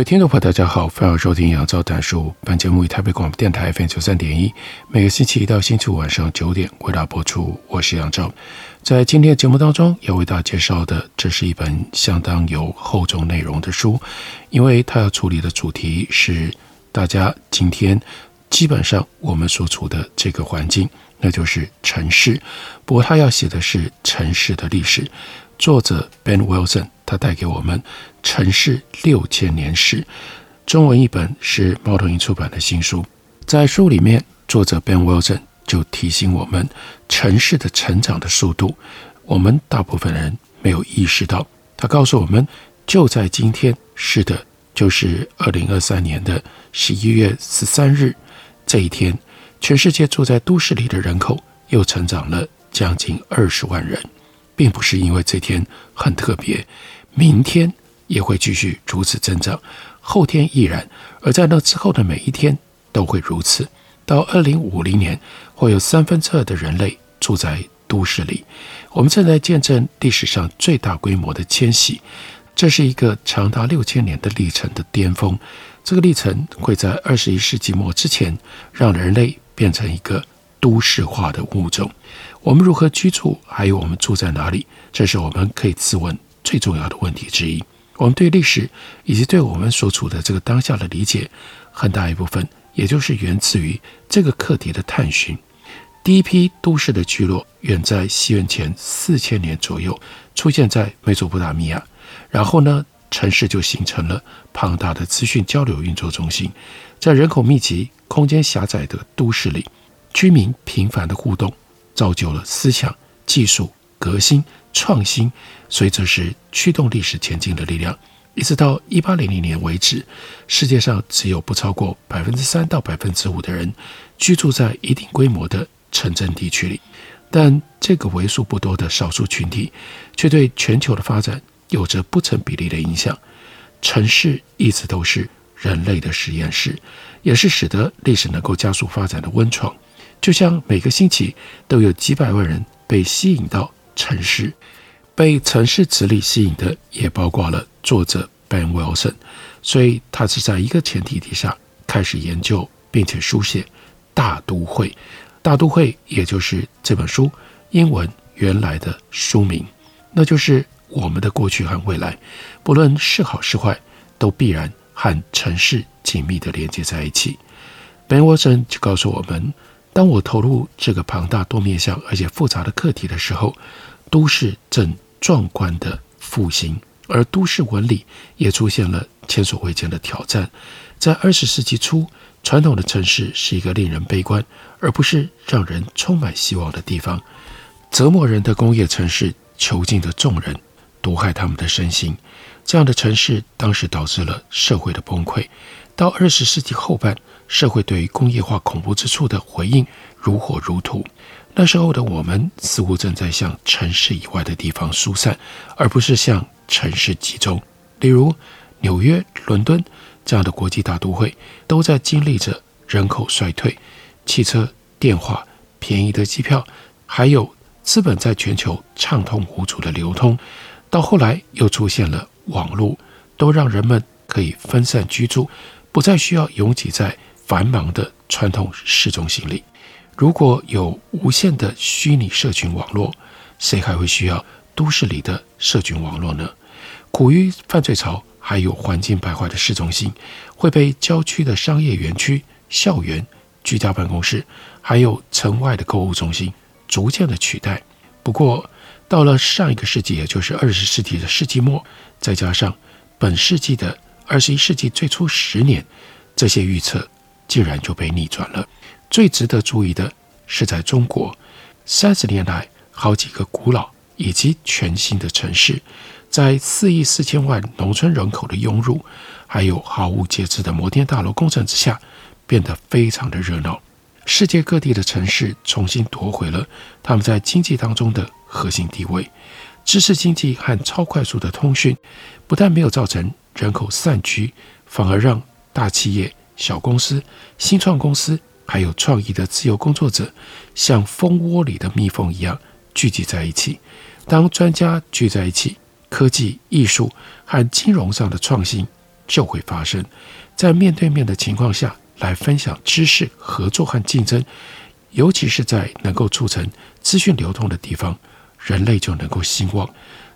位听众朋友，大家好，欢迎收听杨照谈书。本节目以台北广播电台 FM 九三点一，每个星期一到星期五晚上九点为大家播出。我是杨照，在今天的节目当中要为大家介绍的，这是一本相当有厚重内容的书，因为它要处理的主题是大家今天基本上我们所处的这个环境，那就是城市。不过他要写的是城市的历史。作者 Ben Wilson，他带给我们《城市六千年史》，中文译本是猫头鹰出版的新书。在书里面，作者 Ben Wilson 就提醒我们，城市的成长的速度，我们大部分人没有意识到。他告诉我们，就在今天，是的，就是二零二三年的十一月十三日这一天，全世界住在都市里的人口又成长了将近二十万人。并不是因为这天很特别，明天也会继续如此增长，后天亦然，而在那之后的每一天都会如此。到二零五零年，会有三分之二的人类住在都市里。我们正在见证历史上最大规模的迁徙，这是一个长达六千年的历程的巅峰。这个历程会在二十一世纪末之前，让人类变成一个都市化的物种。我们如何居住，还有我们住在哪里，这是我们可以自问最重要的问题之一。我们对历史以及对我们所处的这个当下的理解，很大一部分也就是源自于这个课题的探寻。第一批都市的聚落远在西元前四千年左右出现在美索不达米亚，然后呢，城市就形成了庞大的资讯交流运作中心。在人口密集、空间狭窄的都市里，居民频繁的互动。造就了思想、技术革新、创新，所以这是驱动历史前进的力量。一直到一八零零年为止，世界上只有不超过百分之三到百分之五的人居住在一定规模的城镇地区里，但这个为数不多的少数群体，却对全球的发展有着不成比例的影响。城市一直都是人类的实验室，也是使得历史能够加速发展的温床。就像每个星期都有几百万人被吸引到城市，被城市磁力吸引的也包括了作者 Ben Wilson，所以他是在一个前提底下开始研究并且书写大都会。大都会也就是这本书英文原来的书名，那就是我们的过去和未来，不论是好是坏，都必然和城市紧密地连接在一起。Ben Wilson 就告诉我们。当我投入这个庞大多面向而且复杂的课题的时候，都市正壮观的复兴，而都市纹理也出现了前所未见的挑战。在二十世纪初，传统的城市是一个令人悲观，而不是让人充满希望的地方。折磨人的工业城市囚禁着众人，毒害他们的身心。这样的城市当时导致了社会的崩溃。到二十世纪后半，社会对工业化恐怖之处的回应如火如荼。那时候的我们似乎正在向城市以外的地方疏散，而不是向城市集中。例如，纽约、伦敦这样的国际大都会，都在经历着人口衰退、汽车、电话、便宜的机票，还有资本在全球畅通无阻的流通。到后来又出现了网络，都让人们可以分散居住。不再需要拥挤在繁忙的传统市中心里。如果有无限的虚拟社群网络，谁还会需要都市里的社群网络呢？苦于犯罪潮，还有环境败坏的市中心，会被郊区的商业园区、校园、居家办公室，还有城外的购物中心逐渐的取代。不过，到了上一个世纪，也就是二十世纪的世纪末，再加上本世纪的。二十一世纪最初十年，这些预测竟然就被逆转了。最值得注意的是，在中国三十年来，好几个古老以及全新的城市，在四亿四千万农村人口的涌入，还有毫无节制的摩天大楼工程之下，变得非常的热闹。世界各地的城市重新夺回了他们在经济当中的核心地位。知识经济和超快速的通讯，不但没有造成人口散居，反而让大企业、小公司、新创公司，还有创意的自由工作者，像蜂窝里的蜜蜂一样聚集在一起。当专家聚在一起，科技、艺术和金融上的创新就会发生。在面对面的情况下来分享知识、合作和竞争，尤其是在能够促成资讯流通的地方，人类就能够兴旺。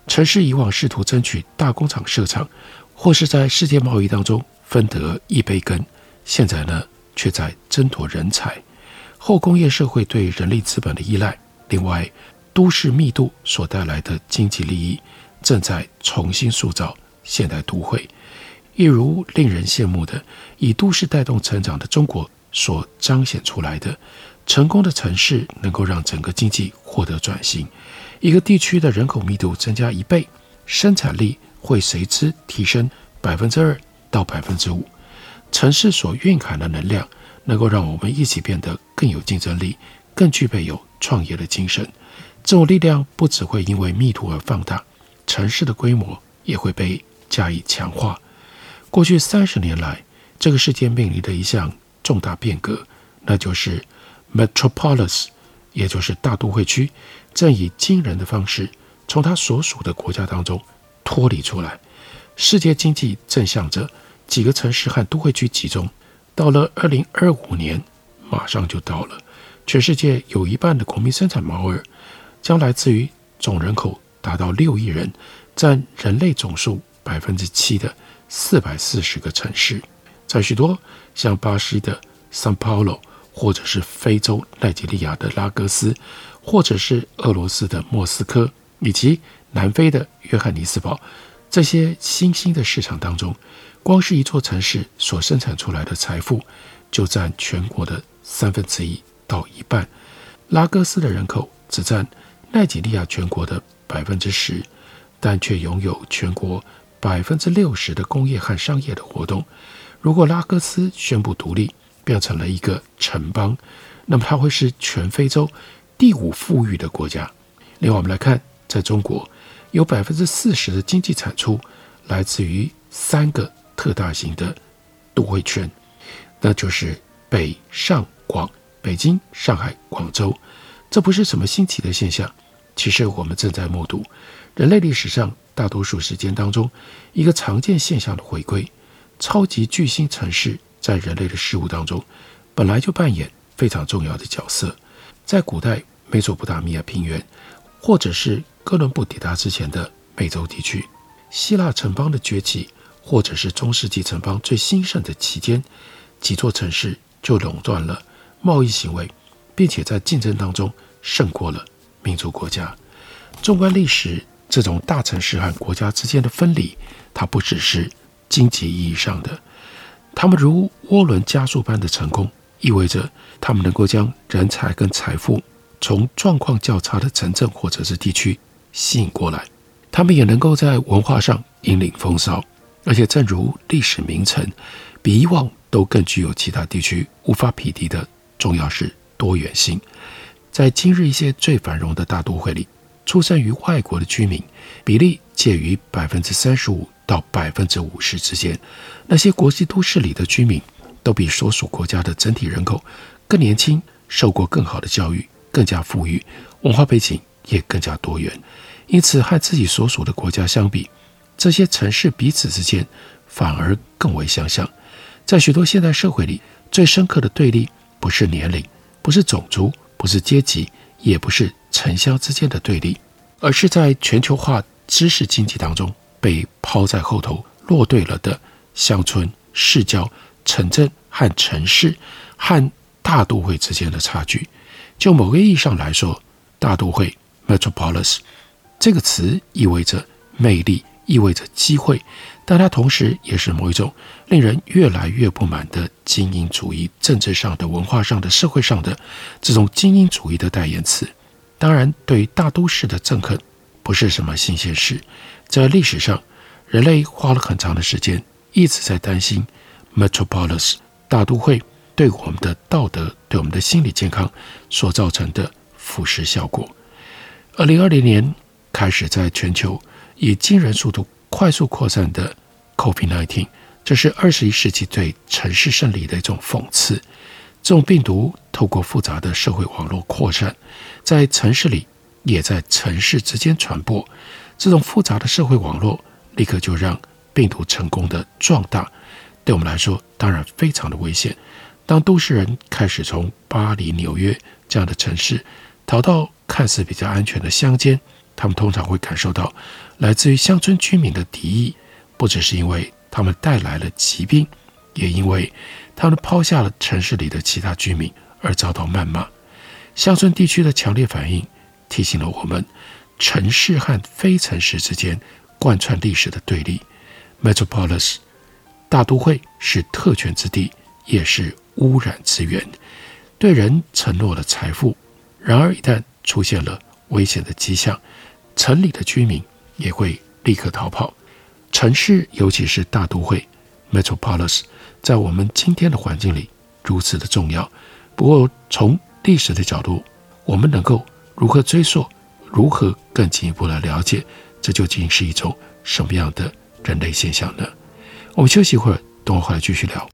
城市以往试图争取大工厂设厂，或是在世界贸易当中分得一杯羹，现在呢，却在争夺人才。后工业社会对人力资本的依赖，另外，都市密度所带来的经济利益，正在重新塑造现代都会。一如令人羡慕的以都市带动成长的中国所彰显出来的，成功的城市能够让整个经济获得转型。一个地区的人口密度增加一倍，生产力会随之提升百分之二到百分之五。城市所蕴含的能量，能够让我们一起变得更有竞争力，更具备有创业的精神。这种力量不只会因为密度而放大，城市的规模也会被加以强化。过去三十年来，这个世界面临的一项重大变革，那就是 Metropolis，也就是大都会区，正以惊人的方式从它所属的国家当中脱离出来。世界经济正向着几个城市和都会区集中。到了二零二五年，马上就到了，全世界有一半的国民生产毛额。将来自于总人口达到六亿人，占人类总数百分之七的四百四十个城市，在许多像巴西的桑帕罗，或者是非洲奈及利亚的拉各斯，或者是俄罗斯的莫斯科，以及南非的约翰尼斯堡，这些新兴的市场当中，光是一座城市所生产出来的财富，就占全国的三分之一到一半。拉各斯的人口只占。奈及利亚全国的百分之十，但却拥有全国百分之六十的工业和商业的活动。如果拉各斯宣布独立，变成了一个城邦，那么它会是全非洲第五富裕的国家。另外，我们来看，在中国，有百分之四十的经济产出来自于三个特大型的都会圈，那就是北上广，北京、上海、广州。这不是什么新奇的现象。其实我们正在目睹人类历史上大多数时间当中一个常见现象的回归。超级巨星城市在人类的事物当中本来就扮演非常重要的角色。在古代美索不达米亚平原，或者是哥伦布抵达之前的美洲地区，希腊城邦的崛起，或者是中世纪城邦最兴盛的期间，几座城市就垄断了贸易行为，并且在竞争当中胜过了。民族国家，纵观历史，这种大城市和国家之间的分离，它不只是经济意义上的。他们如涡轮加速般的成功，意味着他们能够将人才跟财富从状况较差的城镇或者是地区吸引过来。他们也能够在文化上引领风骚，而且正如历史名城，比以往都更具有其他地区无法匹敌的重要是多元性。在今日一些最繁荣的大都会里，出生于外国的居民比例介于百分之三十五到百分之五十之间。那些国际都市里的居民都比所属国家的整体人口更年轻，受过更好的教育，更加富裕，文化背景也更加多元。因此，和自己所属的国家相比，这些城市彼此之间反而更为相像。在许多现代社会里，最深刻的对立不是年龄，不是种族。不是阶级，也不是城乡之间的对立，而是在全球化知识经济当中被抛在后头落队了的乡村、市郊、城镇和城市和大都会之间的差距。就某个意义上来说，大都会 （metropolis） 这个词意味着魅力，意味着机会。但它同时也是某一种令人越来越不满的精英主义，政治上的、文化上的、社会上的这种精英主义的代言词。当然，对于大都市的憎恨，不是什么新鲜事。在历史上，人类花了很长的时间一直在担心 Metropolis 大都会对我们的道德、对我们的心理健康所造成的腐蚀效果。二零二零年开始，在全球以惊人速度快速扩散的 COVID-19，这是二十一世纪对城市胜利的一种讽刺。这种病毒透过复杂的社会网络扩散，在城市里，也在城市之间传播。这种复杂的社会网络立刻就让病毒成功的壮大。对我们来说，当然非常的危险。当都市人开始从巴黎、纽约这样的城市逃到看似比较安全的乡间，他们通常会感受到来自于乡村居民的敌意，不只是因为他们带来了疾病，也因为。他们抛下了城市里的其他居民，而遭到谩骂。乡村地区的强烈反应提醒了我们，城市和非城市之间贯穿历史的对立。Metropolis 大都会是特权之地，也是污染之源，对人承诺了财富。然而，一旦出现了危险的迹象，城里的居民也会立刻逃跑。城市，尤其是大都会 Metropolis。在我们今天的环境里如此的重要，不过从历史的角度，我们能够如何追溯，如何更进一步的了解，这究竟是一种什么样的人类现象呢？我们休息一会儿，等我回来继续聊。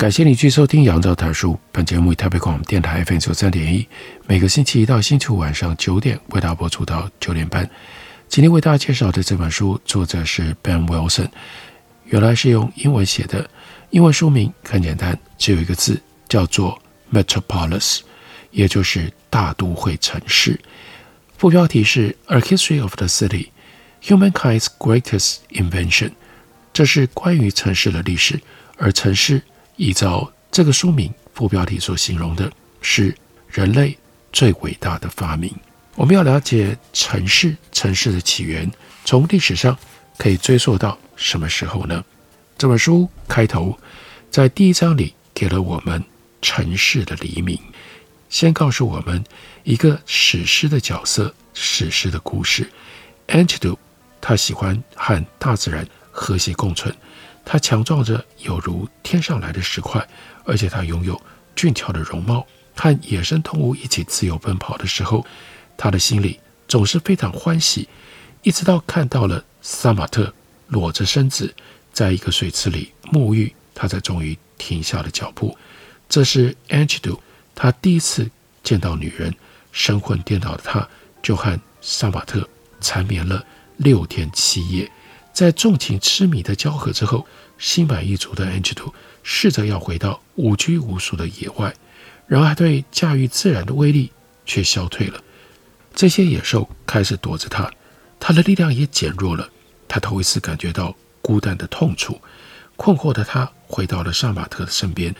感谢你继续收听《杨照谈书》。本节目以台北广播电台 FM 九三点一，每个星期一到星期五晚上九点为大家播出到九点半。今天为大家介绍的这本书，作者是 Ben Wilson，原来是用英文写的，英文书名很简单，只有一个字，叫做 Metropolis，也就是大都会城市。副标题是 A History of the City: Humankind's Greatest Invention，这是关于城市的历史，而城市。依照这个书名副标题所形容的是人类最伟大的发明。我们要了解城市，城市的起源，从历史上可以追溯到什么时候呢？这本书开头在第一章里给了我们城市的黎明，先告诉我们一个史诗的角色，史诗的故事。Enkidu，他喜欢和大自然和谐共存。他强壮着，有如天上来的石块，而且他拥有俊俏的容貌。和野生动物一起自由奔跑的时候，他的心里总是非常欢喜。一直到看到了萨马特裸着身子在一个水池里沐浴，他才终于停下了脚步。这是 Enkidu，他第一次见到女人。神魂颠倒的他，就和萨马特缠绵了六天七夜。在纵情痴迷的交合之后，心满意足的 Enkidu 试着要回到无拘无束的野外，然而对驾驭自然的威力却消退了。这些野兽开始躲着他，他的力量也减弱了。他头一次感觉到孤单的痛楚。困惑的他回到了杀马特的身边。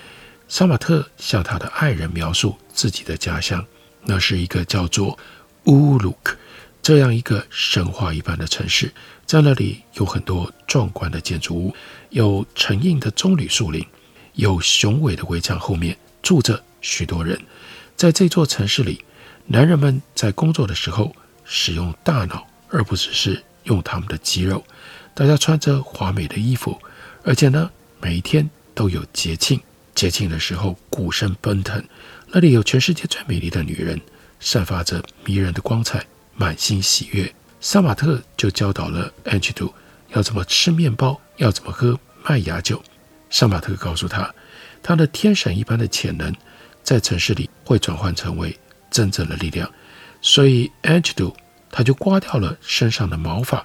杀马特向他的爱人描述自己的家乡，那是一个叫做乌鲁克这样一个神话一般的城市。在那里有很多壮观的建筑物，有成荫的棕榈树林，有雄伟的围墙，后面住着许多人。在这座城市里，男人们在工作的时候使用大脑，而不只是用他们的肌肉。大家穿着华美的衣服。而且呢，每一天都有节庆，节庆的时候鼓声奔腾，那里有全世界最美丽的女人，散发着迷人的光彩，满心喜悦。杀马特就教导了安吉杜要怎么吃面包，要怎么喝麦芽酒。杀马特告诉他，他的天神一般的潜能在城市里会转换成为真正的力量，所以安吉杜他就刮掉了身上的毛发，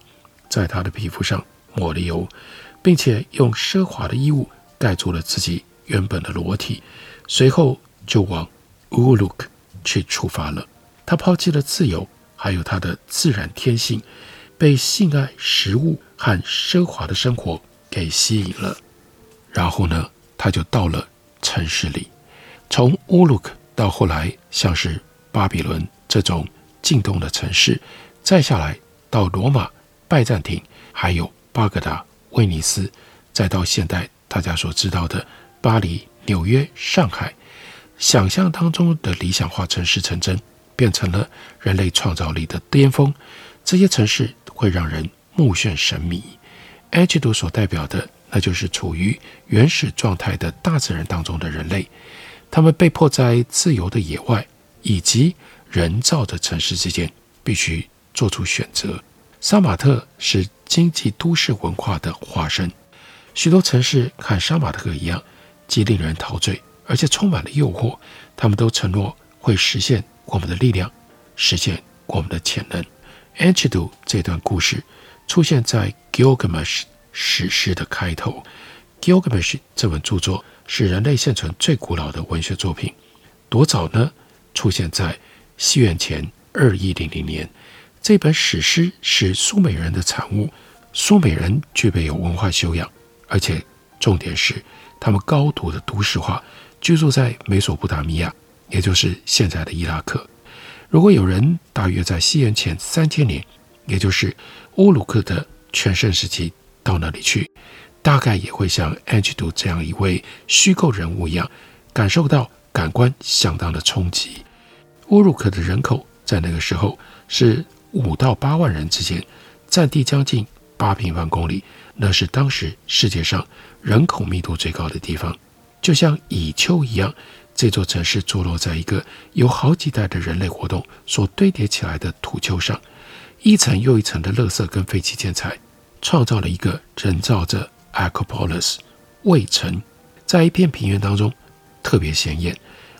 在他的皮肤上抹了油。并且用奢华的衣物盖住了自己原本的裸体，随后就往乌鲁克去出发了。他抛弃了自由，还有他的自然天性，被性爱、食物和奢华的生活给吸引了。然后呢，他就到了城市里，从乌鲁克到后来像是巴比伦这种进动的城市，再下来到罗马、拜占庭，还有巴格达。威尼斯，再到现代大家所知道的巴黎、纽约、上海，想象当中的理想化城市成真，变成了人类创造力的巅峰。这些城市会让人目眩神迷。安吉杜所代表的，那就是处于原始状态的大自然当中的人类，他们被迫在自由的野外以及人造的城市之间必须做出选择。杀马特是经济都市文化的化身，许多城市看杀马特一样，既令人陶醉，而且充满了诱惑。他们都承诺会实现我们的力量，实现我们的潜能。Enkidu 这段故事出现在 Gilgamesh 史诗的开头。Gilgamesh 这本著作是人类现存最古老的文学作品，多早呢？出现在西元前二一零零年。这本史诗是苏美人的产物。苏美人具备有文化修养，而且重点是他们高度的都市化，居住在美索不达米亚，也就是现在的伊拉克。如果有人大约在西元前三千年，也就是乌鲁克的全盛时期到那里去，大概也会像安吉杜这样一位虚构人物一样，感受到感官相当的冲击。乌鲁克的人口在那个时候是。五到八万人之间，占地将近八平方公里，那是当时世界上人口密度最高的地方。就像蚁丘一样，这座城市坐落在一个由好几代的人类活动所堆叠起来的土丘上，一层又一层的垃圾跟废弃建材，创造了一个人造的 Acropolis 卫城，在一片平原当中特别显眼，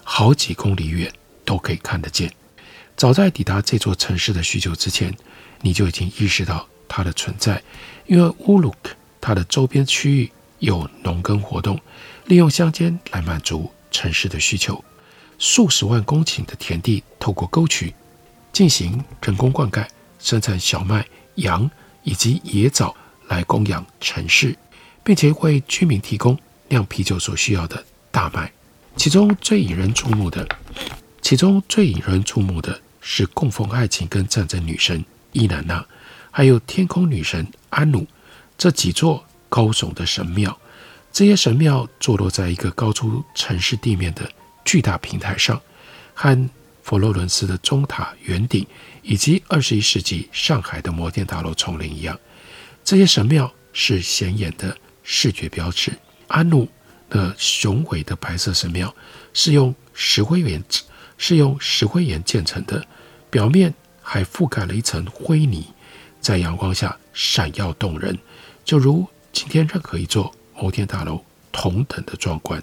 好几公里远都可以看得见。早在抵达这座城市的许久之前，你就已经意识到它的存在，因为乌鲁克它的周边区域有农耕活动，利用乡间来满足城市的需求。数十万公顷的田地透过沟渠进行人工灌溉，生产小麦、羊以及野枣来供养城市，并且为居民提供酿啤酒所需要的大麦。其中最引人注目的，其中最引人注目的。是供奉爱情跟战争女神伊南娜，还有天空女神安努这几座高耸的神庙。这些神庙坐落在一个高出城市地面的巨大平台上，和佛罗伦斯的钟塔圆顶以及二十一世纪上海的摩天大楼丛林一样。这些神庙是显眼的视觉标志。安努的雄伟的白色神庙是用石灰岩，是用石灰岩建成的。表面还覆盖了一层灰泥，在阳光下闪耀动人，就如今天任何一座摩天大楼同等的壮观。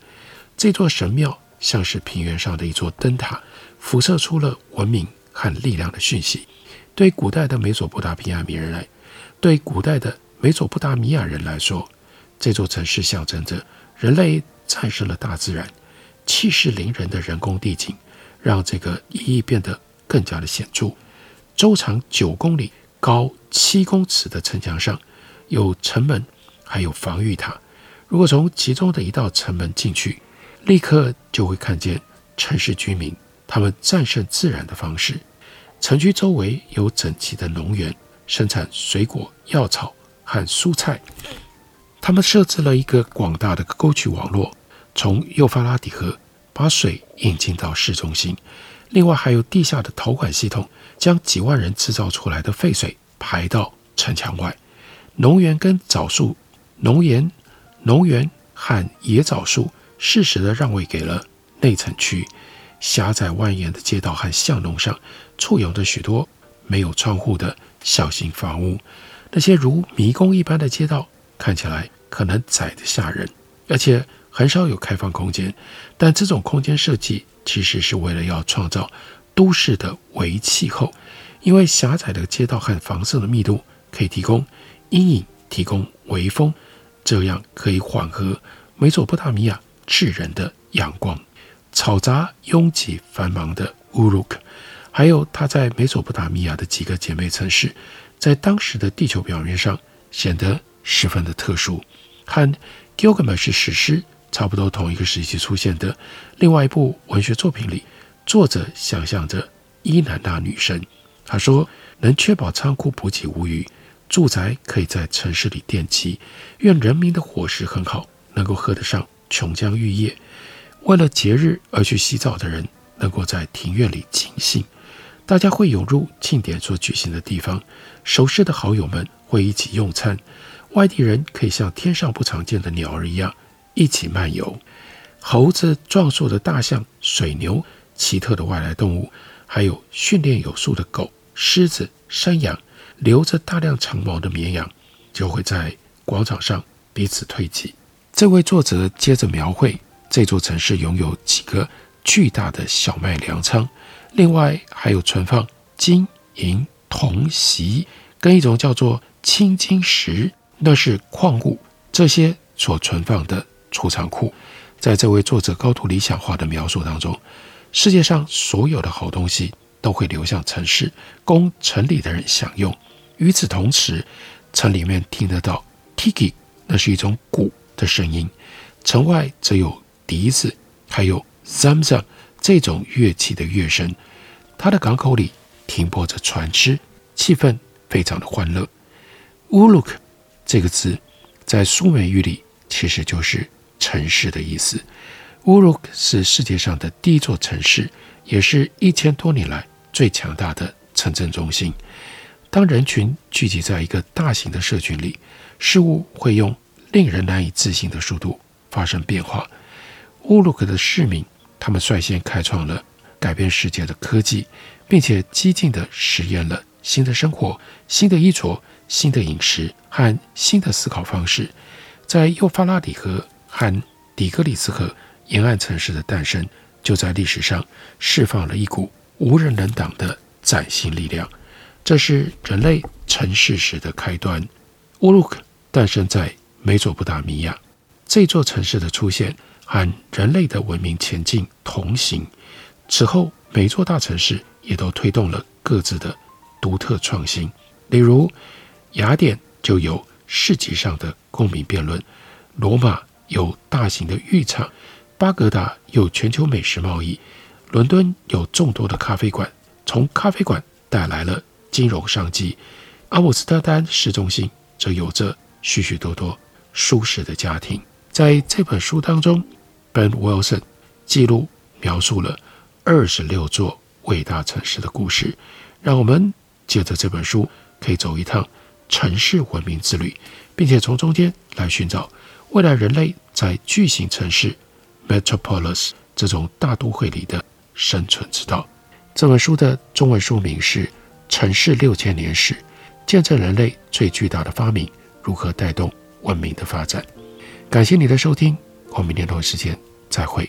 这座神庙像是平原上的一座灯塔，辐射出了文明和力量的讯息。对古代的美索不达米亚人来，对古代的美索不达米亚人来说，这座城市象征着人类战胜了大自然，气势凌人的人工地景，让这个意义变得更加的显著。周长九公里、高七公尺的城墙上有城门，还有防御塔。如果从其中的一道城门进去，立刻就会看见城市居民他们战胜自然的方式。城区周围有整齐的农园，生产水果、药草和蔬菜。他们设置了一个广大的沟渠网络，从幼发拉底河把水引进到市中心。另外，还有地下的导管系统，将几万人制造出来的废水排到城墙外。农园跟枣树，农园、农园和椰枣树适时地让位给了内城区。狭窄蜿蜒的街道和巷弄上，簇拥着许多没有窗户的小型房屋。那些如迷宫一般的街道，看起来可能窄得吓人，而且很少有开放空间。但这种空间设计其实是为了要创造都市的微气候，因为狭窄的街道和房舍的密度可以提供阴影，提供微风，这样可以缓和美索不达米亚炙人的阳光。嘈杂、拥挤、繁忙的乌鲁克，还有它在美索不达米亚的几个姐妹城市，在当时的地球表面上显得十分的特殊。和《Gilgamesh》史诗差不多同一个时期出现的另外一部文学作品里，作者想象着伊南娜女神。她说：“能确保仓库补给无虞，住宅可以在城市里奠基，愿人民的伙食很好，能够喝得上琼浆玉液。”为了节日而去洗澡的人，能够在庭院里尽兴；大家会涌入庆典所举行的地方，熟识的好友们会一起用餐；外地人可以像天上不常见的鸟儿一样一起漫游。猴子、壮硕的大象、水牛、奇特的外来动物，还有训练有素的狗、狮子、山羊，留着大量长毛的绵羊，就会在广场上彼此推挤。这位作者接着描绘。这座城市拥有几个巨大的小麦粮仓，另外还有存放金银铜锡跟一种叫做青金石，那是矿物，这些所存放的储藏库。在这位作者高度理想化的描述当中，世界上所有的好东西都会流向城市，供城里的人享用。与此同时，城里面听得到 tiki，那是一种鼓的声音，城外则有。笛子，还有 zamzam 这种乐器的乐声，它的港口里停泊着船只，气氛非常的欢乐。Uruk 这个字在苏美语里其实就是城市的意思。Uruk 是世界上的第一座城市，也是一千多年来最强大的城镇中心。当人群聚集在一个大型的社群里，事物会用令人难以置信的速度发生变化。乌鲁克的市民，他们率先开创了改变世界的科技，并且激进地实验了新的生活、新的衣着、新的饮食和新的思考方式。在幼发拉底河和底格里斯河沿岸城市的诞生，就在历史上释放了一股无人能挡的崭新力量。这是人类城市史的开端。乌鲁克诞生在美索不达米亚，这座城市的出现。和人类的文明前进同行。此后，每座大城市也都推动了各自的独特创新。例如，雅典就有市集上的公民辩论；罗马有大型的浴场；巴格达有全球美食贸易；伦敦有众多的咖啡馆，从咖啡馆带来了金融商机；阿姆斯特丹市中心则有着许许多多舒适的家庭。在这本书当中，Ben Wilson 记录描述了二十六座伟大城市的故事，让我们借着这本书可以走一趟城市文明之旅，并且从中间来寻找未来人类在巨型城市 Metropolis 这种大都会里的生存之道。这本书的中文书名是《城市六千年史：见证人类最巨大的发明如何带动文明的发展》。感谢你的收听。我们明天同一时间再会。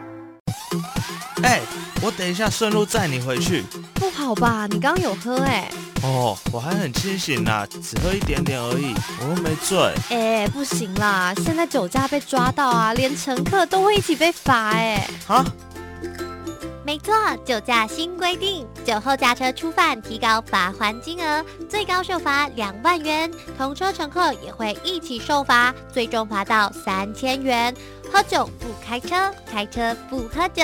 我等一下顺路载你回去。不好吧？你刚刚有喝哎、欸。哦，我还很清醒呢，只喝一点点而已，我又没醉。哎、欸，不行啦，现在酒驾被抓到啊，连乘客都会一起被罚哎。啊？没错，酒驾新规定，酒后驾车初犯提高罚还金额，最高受罚两万元，同车乘客也会一起受罚，最终罚到三千元。喝酒不开车，开车不喝酒。